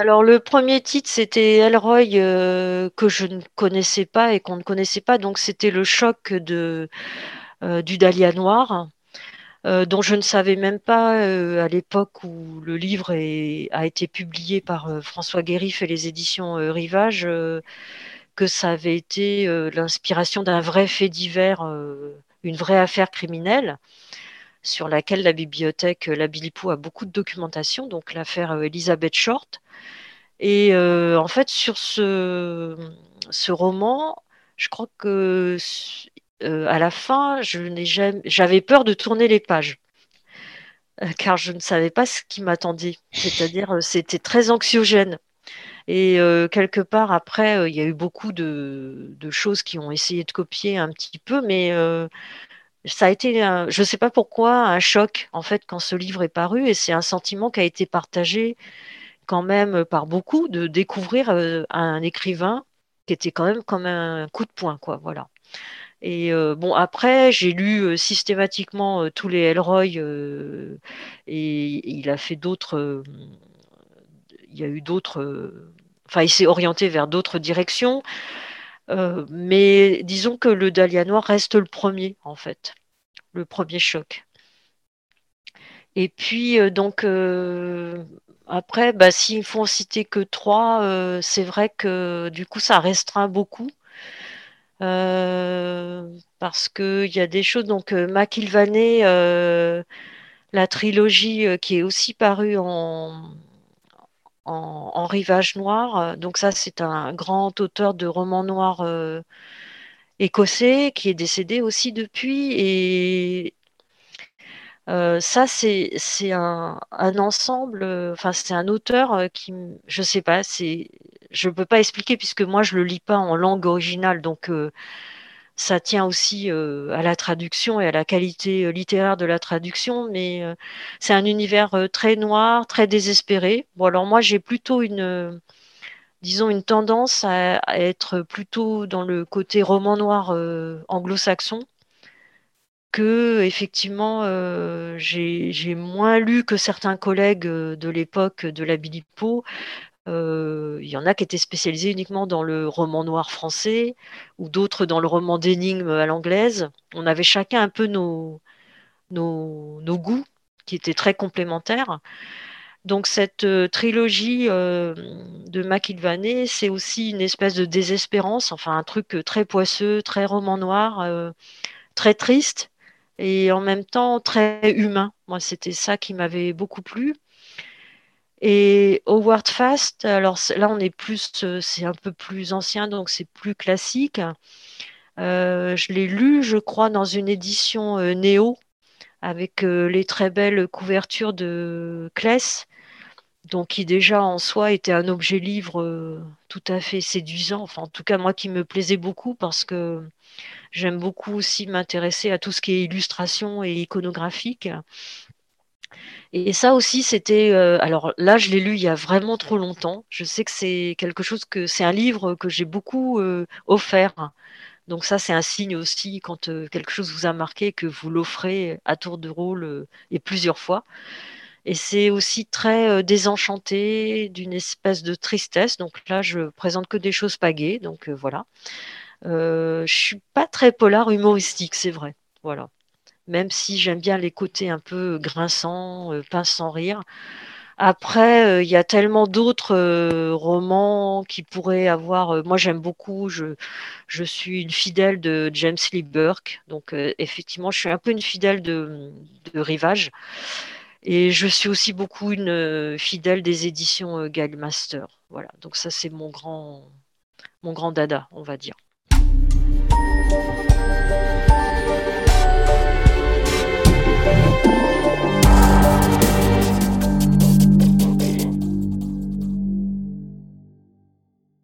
Alors le premier titre, c'était Elroy euh, que je ne connaissais pas et qu'on ne connaissait pas. Donc c'était le choc euh, du Dahlia noir, euh, dont je ne savais même pas à l'époque où le livre a été publié par François Guérif et les éditions Rivage, que ça avait été l'inspiration d'un vrai fait divers, une vraie affaire criminelle sur laquelle la bibliothèque La Bilipo a beaucoup de documentation, donc l'affaire Elizabeth Short. Et euh, en fait, sur ce, roman, je crois que euh, à la fin, j'avais peur de tourner les pages, euh, car je ne savais pas ce qui m'attendait. C'est-à-dire, euh, c'était très anxiogène. Et euh, quelque part, après, euh, il y a eu beaucoup de, choses qui ont essayé de copier un petit peu, mais euh, ça a été, je ne sais pas pourquoi, un choc, en fait, quand ce livre est paru, et c'est un sentiment qui a été partagé quand même par beaucoup de découvrir euh, un écrivain qui était quand même comme un coup de poing, quoi. Voilà. Et euh, bon, après, j'ai lu euh, systématiquement tous les Elroy euh, et il a fait d'autres. il y a eu d'autres. Enfin, il s'est orienté vers d'autres directions. Euh, mais disons que le Dahlia Noir reste le premier, en fait, le premier choc. Et puis, euh, donc, euh, après, bah, faut en citer que trois, c'est vrai que du coup, ça restreint beaucoup. parce qu'il y a des choses, donc McIlvanney, euh, la trilogie qui est aussi parue en, en, Rivage Noir. euh, Donc ça, c'est un grand auteur de romans noirs euh, écossais qui est décédé aussi depuis. Et Euh, ça, c'est un, un ensemble, enfin, c'est un auteur qui, je sais pas, c'est, je peux pas expliquer puisque moi, je le lis pas en langue originale, donc ça tient aussi euh, à la traduction et à la qualité euh, littéraire de la traduction, mais euh, c'est un univers très noir, très désespéré. Bon, alors moi, j'ai plutôt une, disons, une tendance à, être plutôt dans le côté roman noir anglo-saxon que effectivement j'ai moins lu que certains collègues de l'époque de la Bilipo. Euh, il y en a qui étaient spécialisés uniquement dans le roman noir français ou d'autres dans le roman d'énigmes à l'anglaise. On avait chacun un peu nos, goûts qui étaient très complémentaires. Donc cette euh, trilogie euh, de McIlvanney, c'est aussi une espèce de désespérance, enfin un truc euh, très poisseux, très roman noir. euh, très triste et en même temps très humain. Moi, c'était ça qui m'avait beaucoup plu. Et Howard Fast, alors là, on est plus, euh, c'est un peu plus ancien, donc c'est plus classique. Euh, je l'ai lu, je crois, dans une édition euh, Néo, avec les très belles couvertures de Claes, donc qui déjà en soi était un objet livre tout à fait séduisant. Enfin, en tout cas, moi qui me plaisait beaucoup parce que J'aime beaucoup aussi m'intéresser à tout ce qui est illustration et iconographique. Et ça aussi, c'était. euh, alors là, je l'ai lu il y a vraiment trop longtemps. Je sais que c'est quelque chose que c'est un livre que j'ai beaucoup euh, offert. Donc ça, c'est un signe aussi quand euh, quelque chose vous a marqué que vous l'offrez à tour de rôle et plusieurs fois. Et c'est aussi très désenchanté, d'une espèce de tristesse. Donc là, je présente que des choses pagaies. Donc voilà. Je suis pas très polar humoristique, c'est vrai. Voilà. Même si j'aime bien les côtés un peu grinçants, euh, pince sans rire. Après, euh, il y a tellement d'autres euh, romans qui pourraient avoir. moi, j'aime beaucoup. Je, suis une fidèle de James Lee Burke. Donc, effectivement, je suis un peu une fidèle de, Rivage. Et je suis aussi beaucoup une fidèle des éditions Gagmaster. Voilà. Donc, ça, c'est mon grand dada, on va dire.